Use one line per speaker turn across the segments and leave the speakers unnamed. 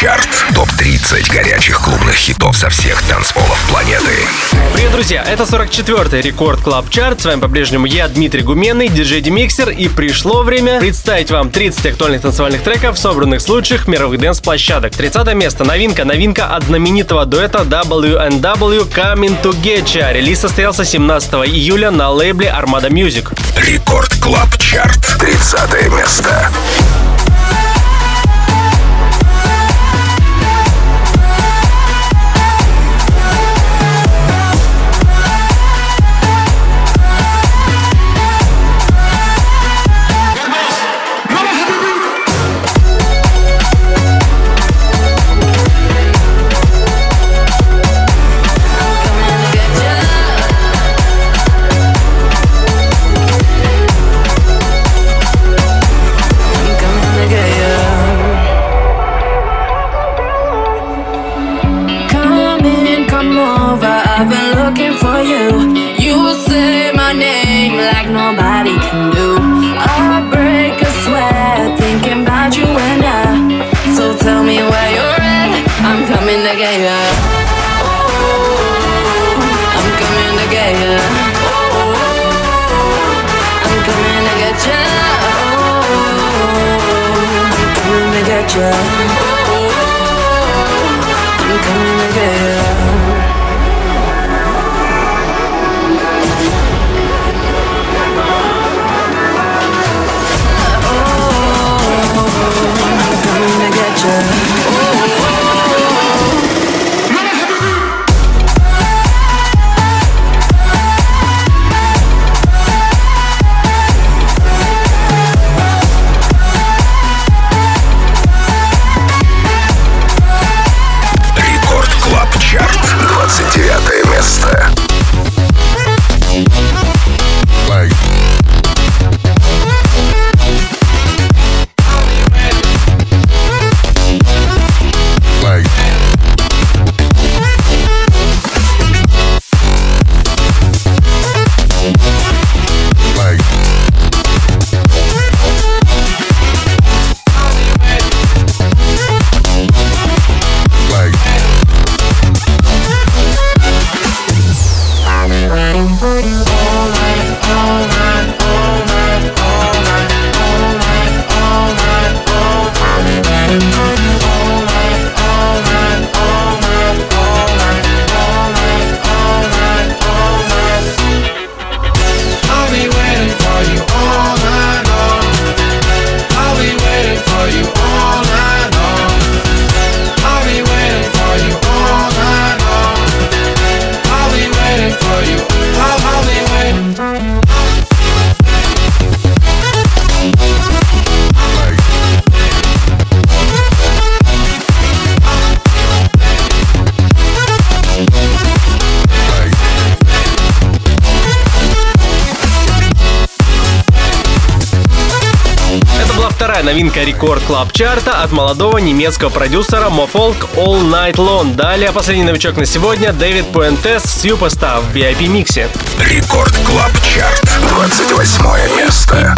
Чарт. Топ-30 горячих клубных хитов со всех танцполов планеты.
Привет, друзья! Это 44-й Record Club Chart. С вами по-прежнему я, Дмитрий Гуменный, диджей Demixer. И пришло время представить вам 30 актуальных танцевальных треков, собранных с лучших мировых dance -площадок. 30 место. Новинка. Новинка от знаменитого дуэта W&W Coming to Getcha. Релиз состоялся 17 июля на лейбле Armada Music.
Record Club Chart. 30 место.
Новинка рекорд клаб чарта от молодого немецкого продюсера Mofolk All Night Long. Далее последний новичок на сегодня Дэвид Пуэнтес Superstar в VIP-миксе.
Рекорд клаб чарт, 28 место.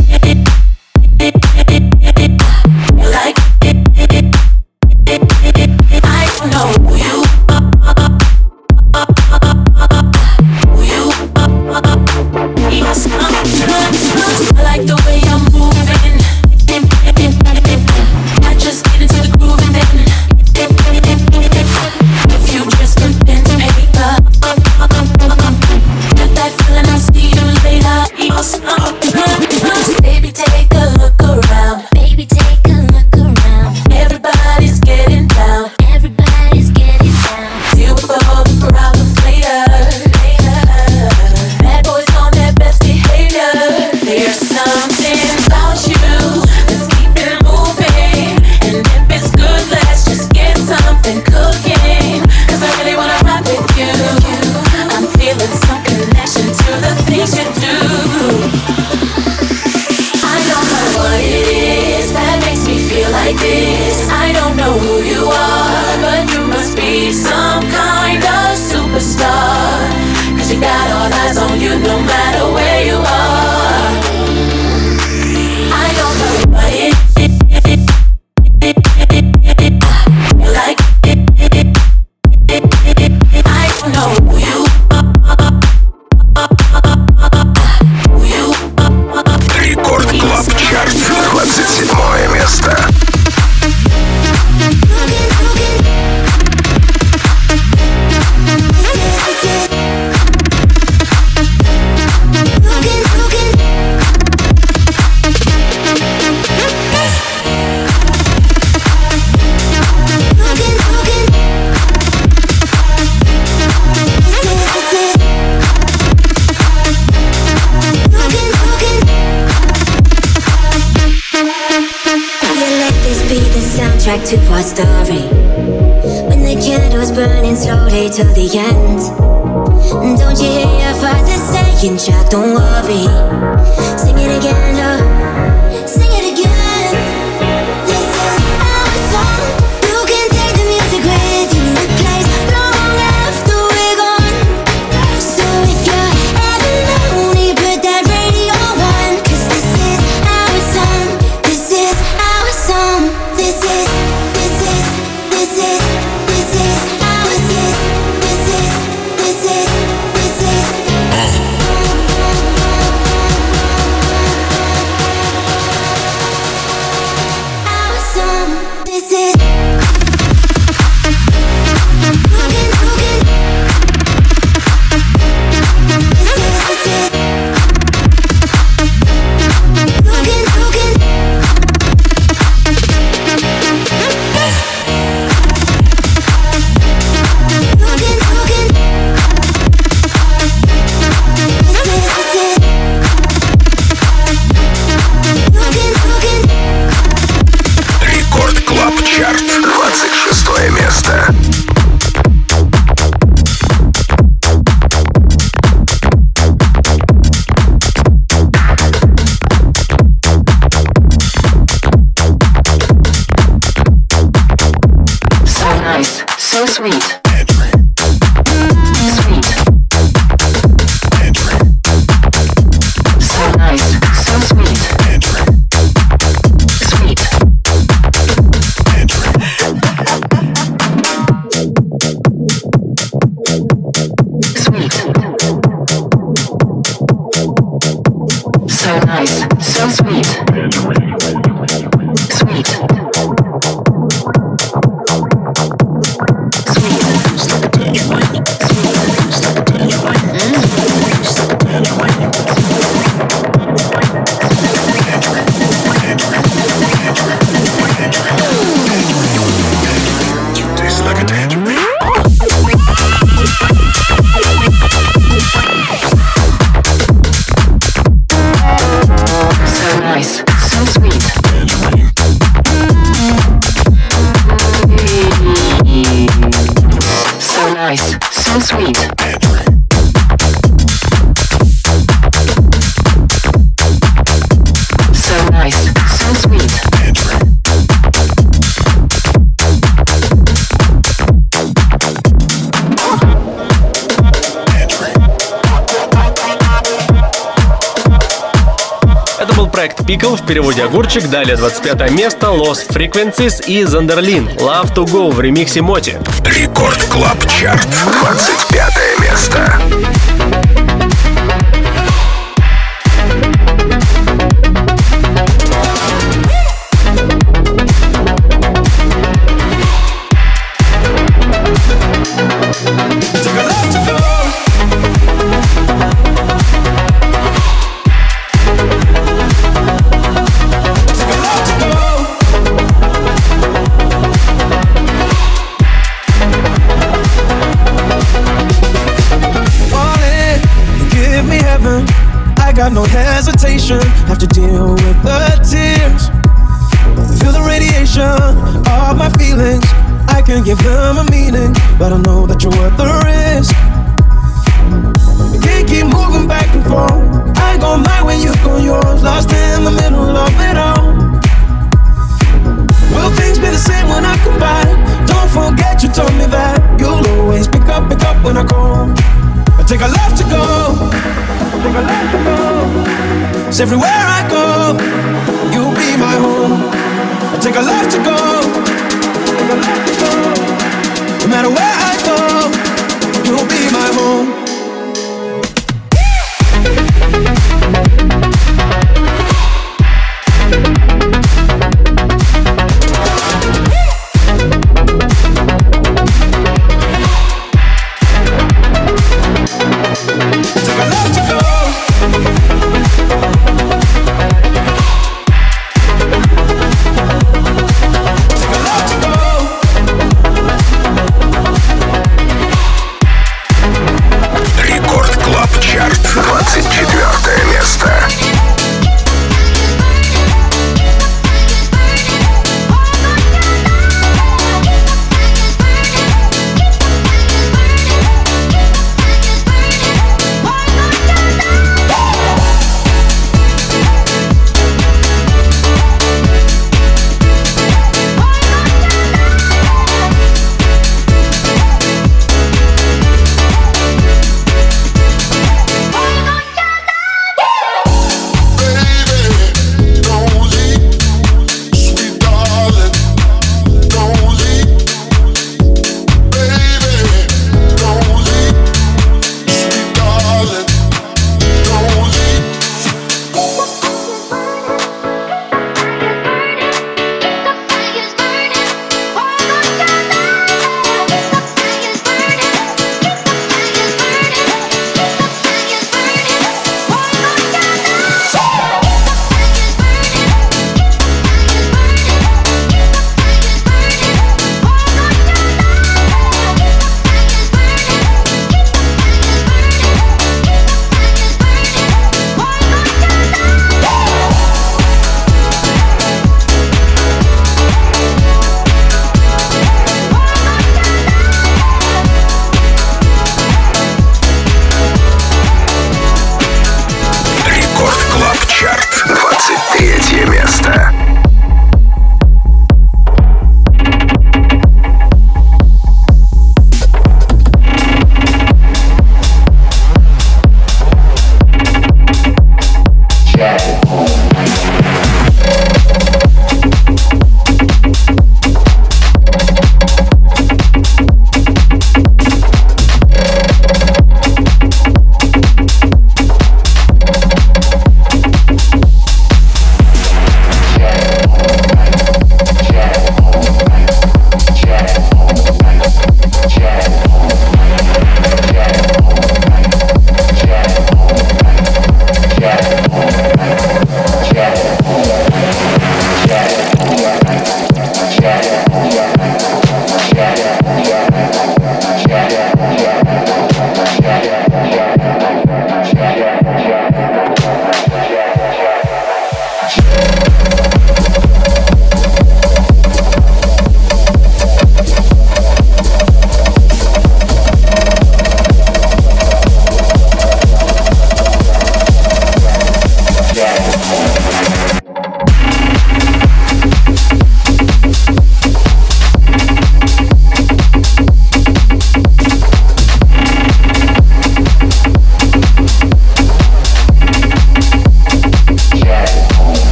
Фил в переводе «Огурчик». Далее 25 место Lost Frequencies и Zonderling «Love to Go» в ремиксе MOTi.
Record Club Chart, 25 место.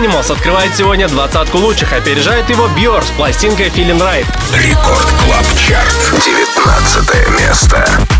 Animals открывает сегодня двадцатку лучших, опережает его Бьор с пластинкой Feeling Right.
Record Club Chart. 19 место.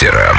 Демиксером.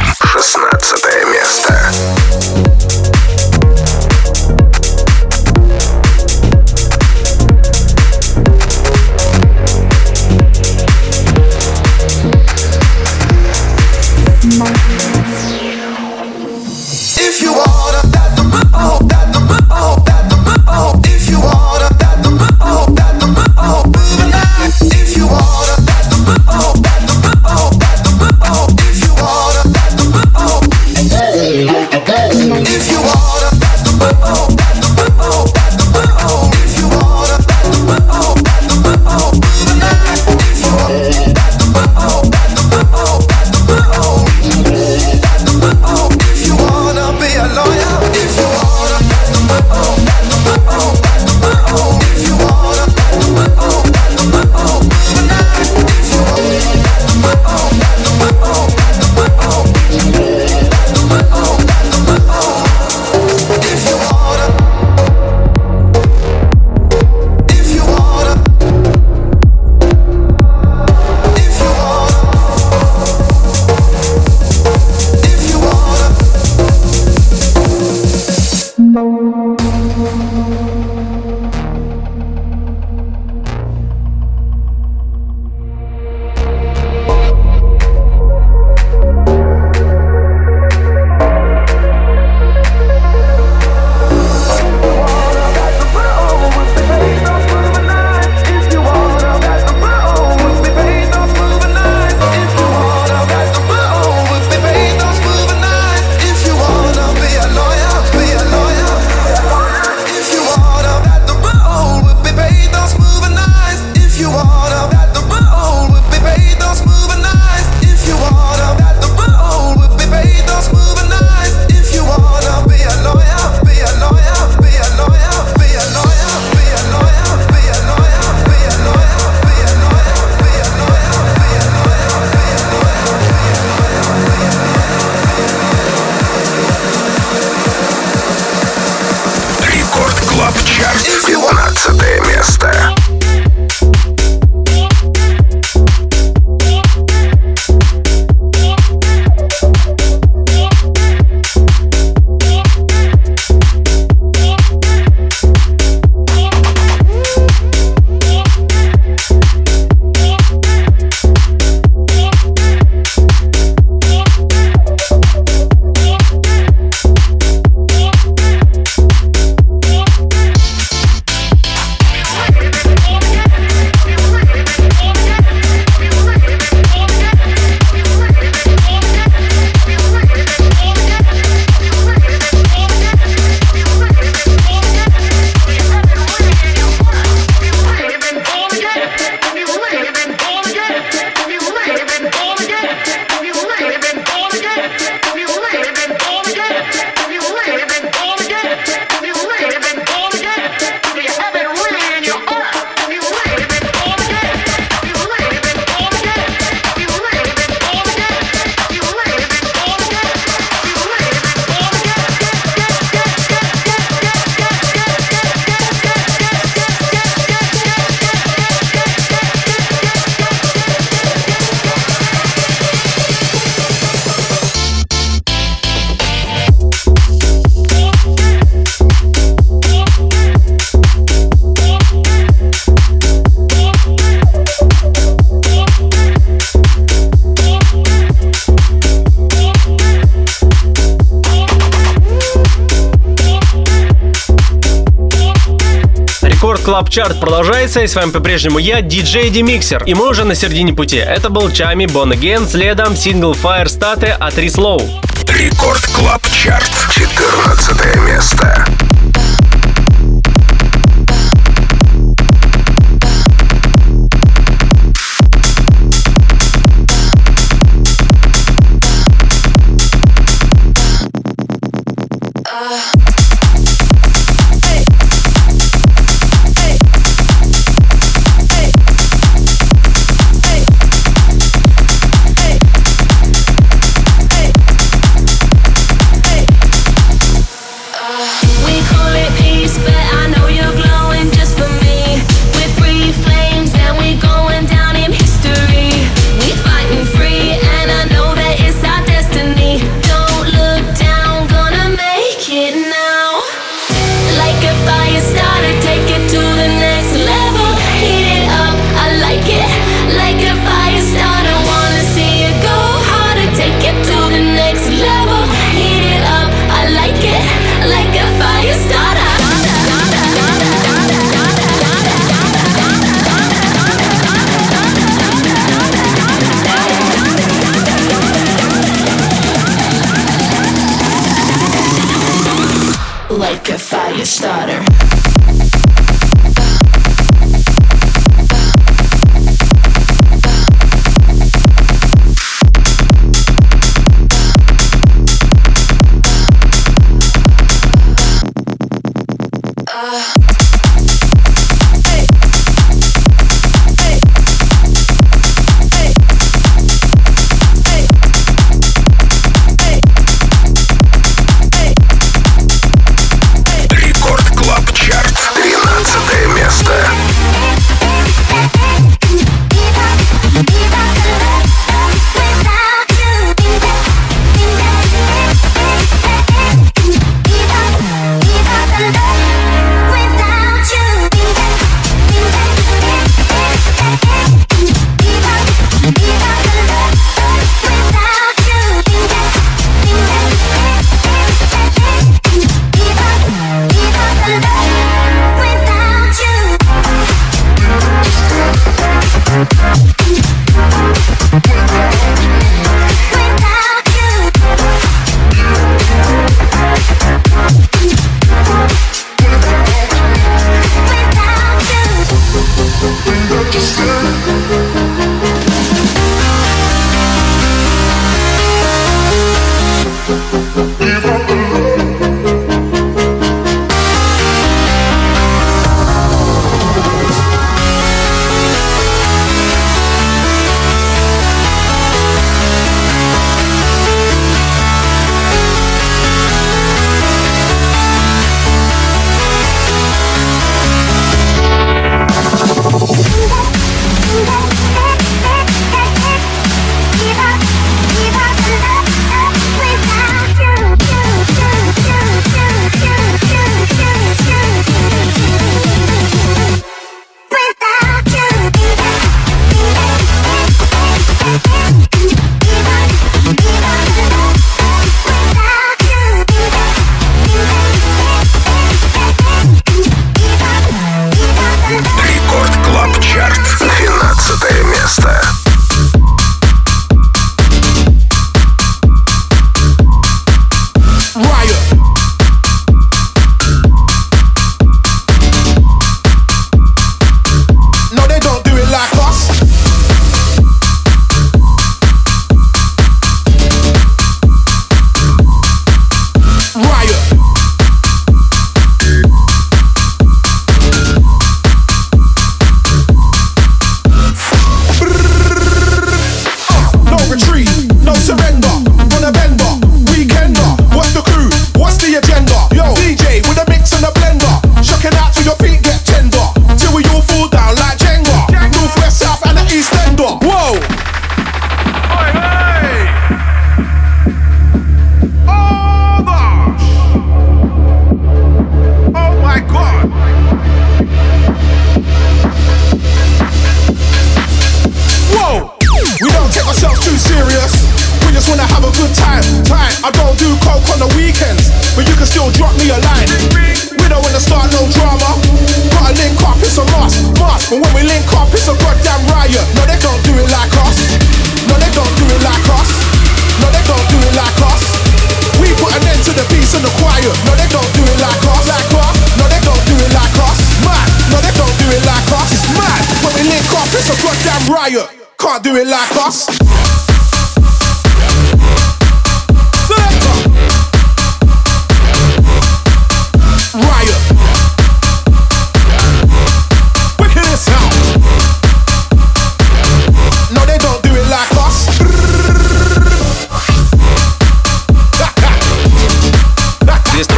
Чарт продолжается, и с вами по-прежнему я, диджей Demixer. И мы уже на середине пути. Это был Chami Born Again, следом сингл Fire State от Рислоу.
Record Club Chart, 14 место.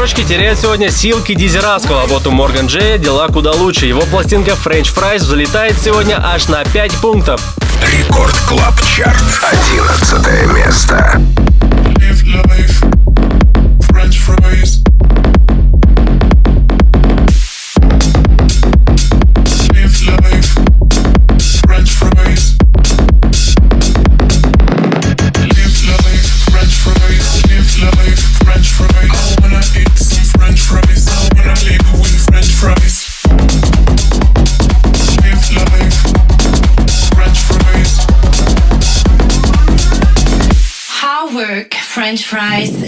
строчке теряет сегодня силки Дизераскова, а вот у Морган Джея дела куда лучше. Его пластинка French Fries взлетает сегодня аж на 5 пунктов.
Record Club Chart. 11 место.
French fries.
Price.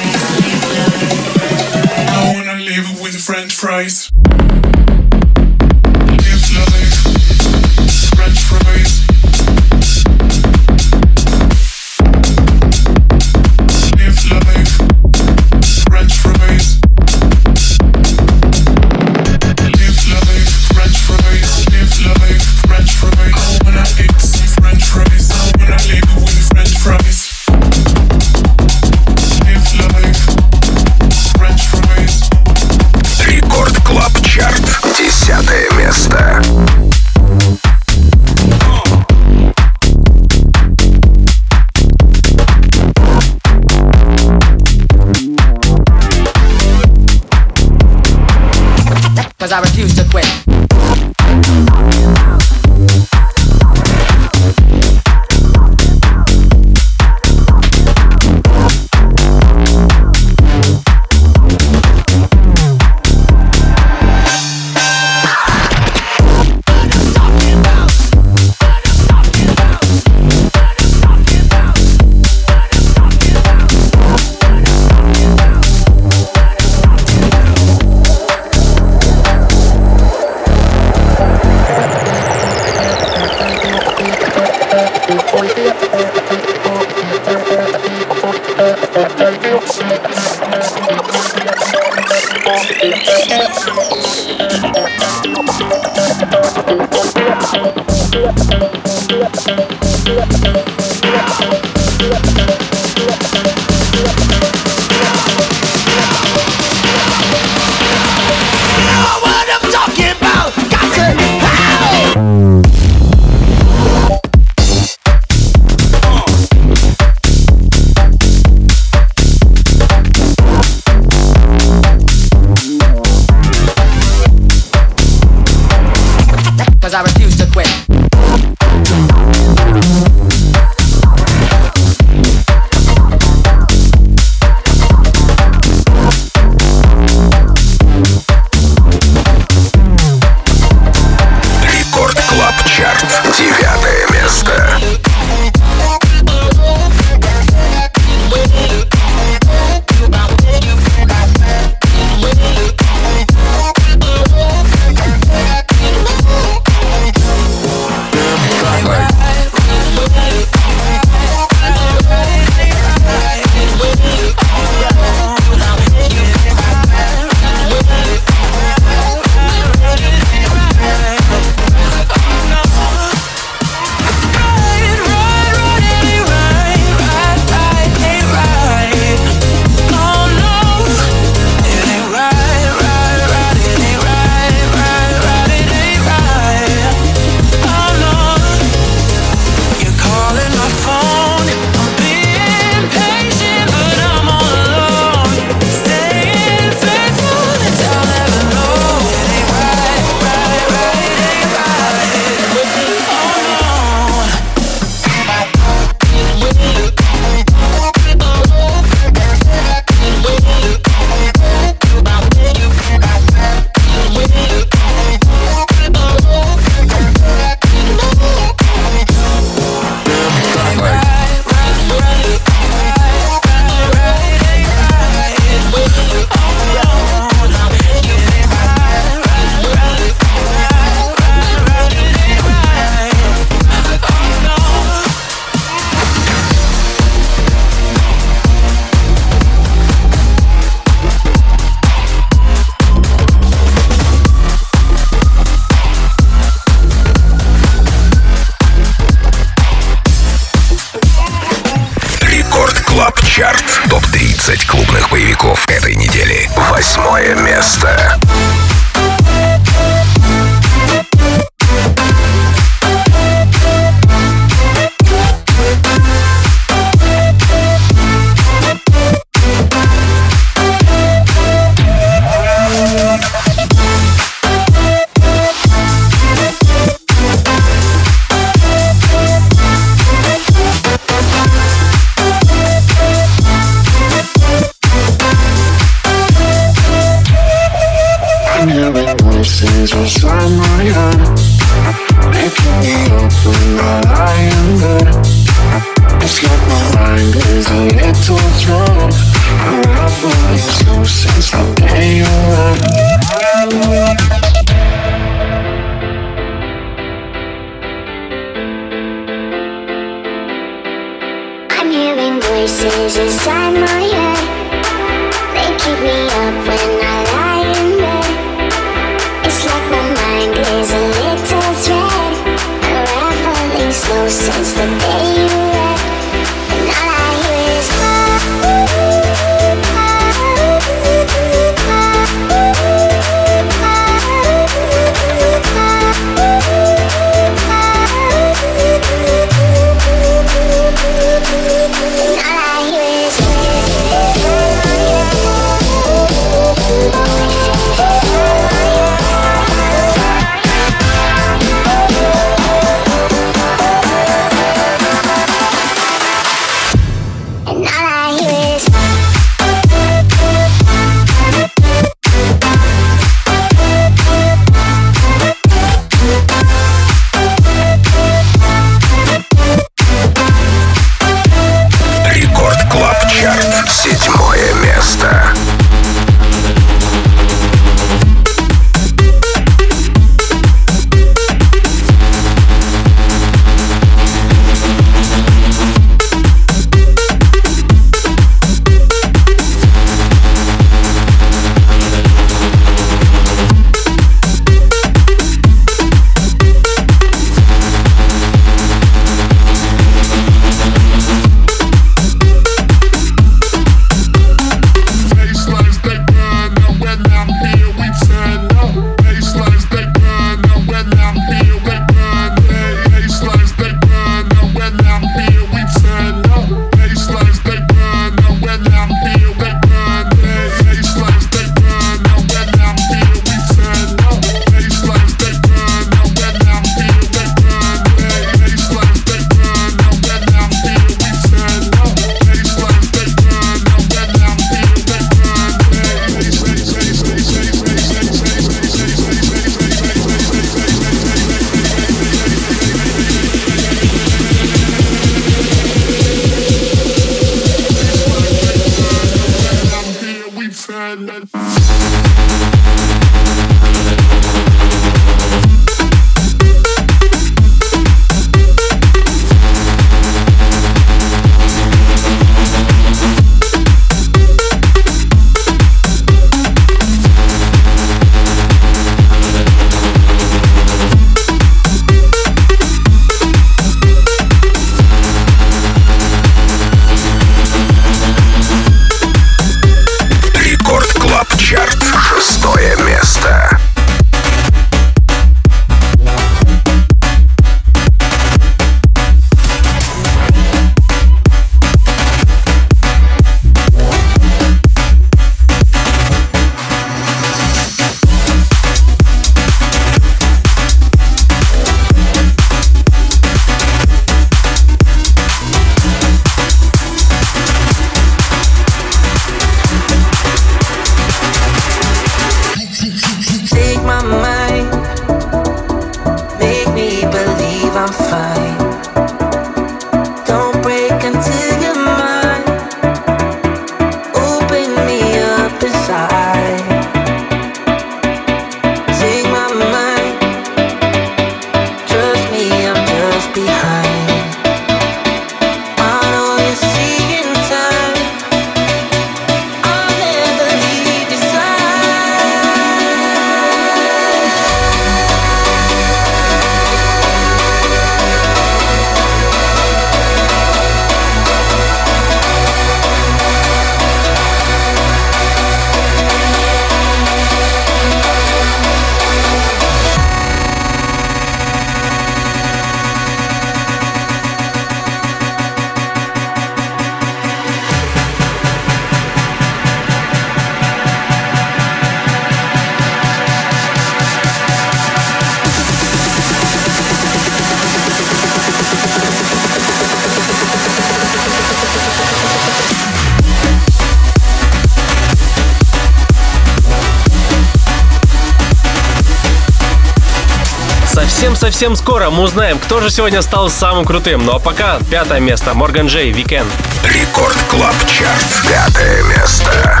Совсем скоро мы узнаем, кто же сегодня стал самым крутым. Ну а пока пятое место. Морган Джей, Weekend.
Рекорд Клаб Чарт. Пятое место.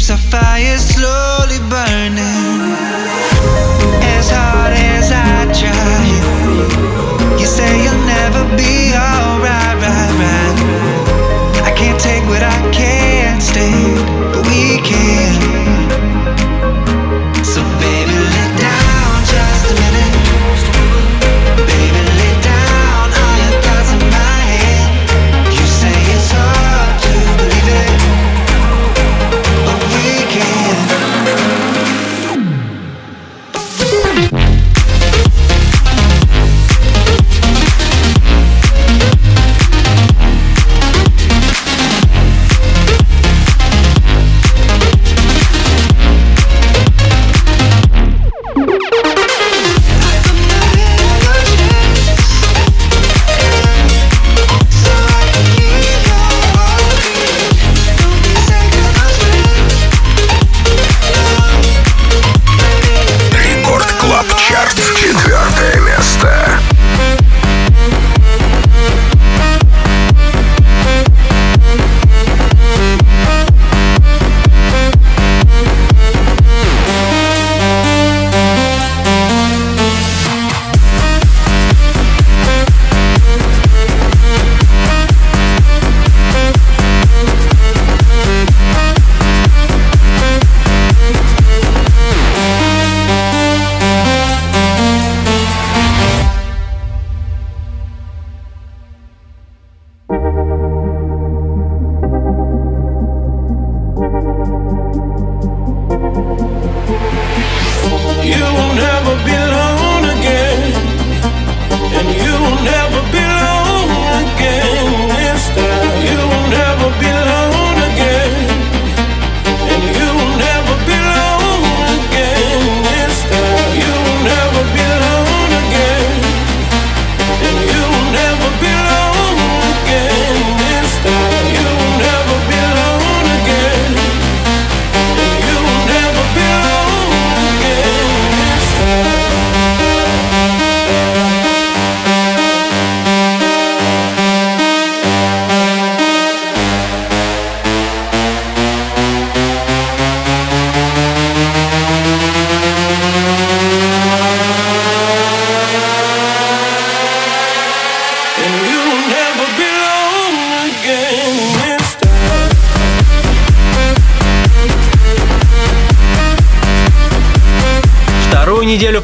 keeps
our fire slowly burning. As hard as I try, you say you'll never be.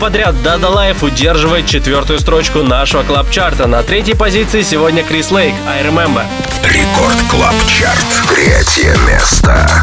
Подряд Dada Life удерживает четвертую строчку нашего клаб-чарта. На третьей позиции сегодня Chris Lake, I Remember.
Record Club Chart. Третье место.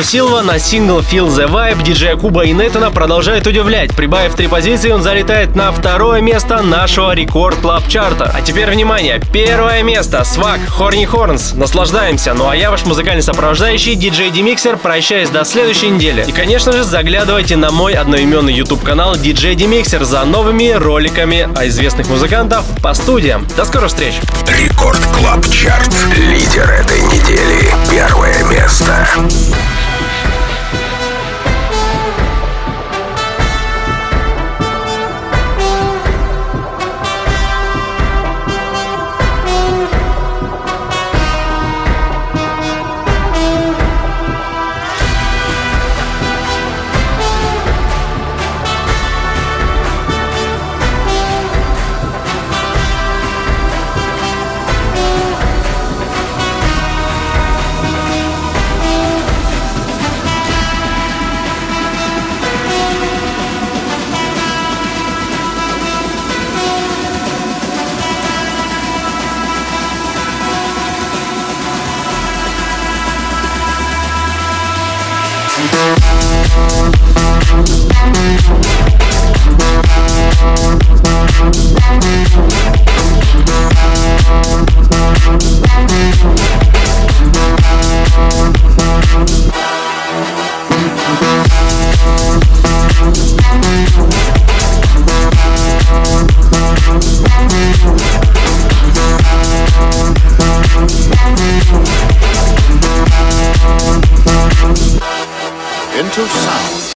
Киану Силва на сингл Feel the Vibe диджея Куба и Нейтана продолжает удивлять. Прибавив три позиции, он залетает на второе место нашего Record Club чарта. А теперь внимание, первое место, SWACQ, Horny Horns. Наслаждаемся. Ну а я ваш музыкальный сопровождающий, диджей Demixer, прощаюсь до следующей недели. И, конечно же, заглядывайте на мой одноименный YouTube канал DJ Demixer за новыми роликами о известных музыкантов по студиям. До скорых встреч!
Record Club Chart. Лидер этой недели. Первое место.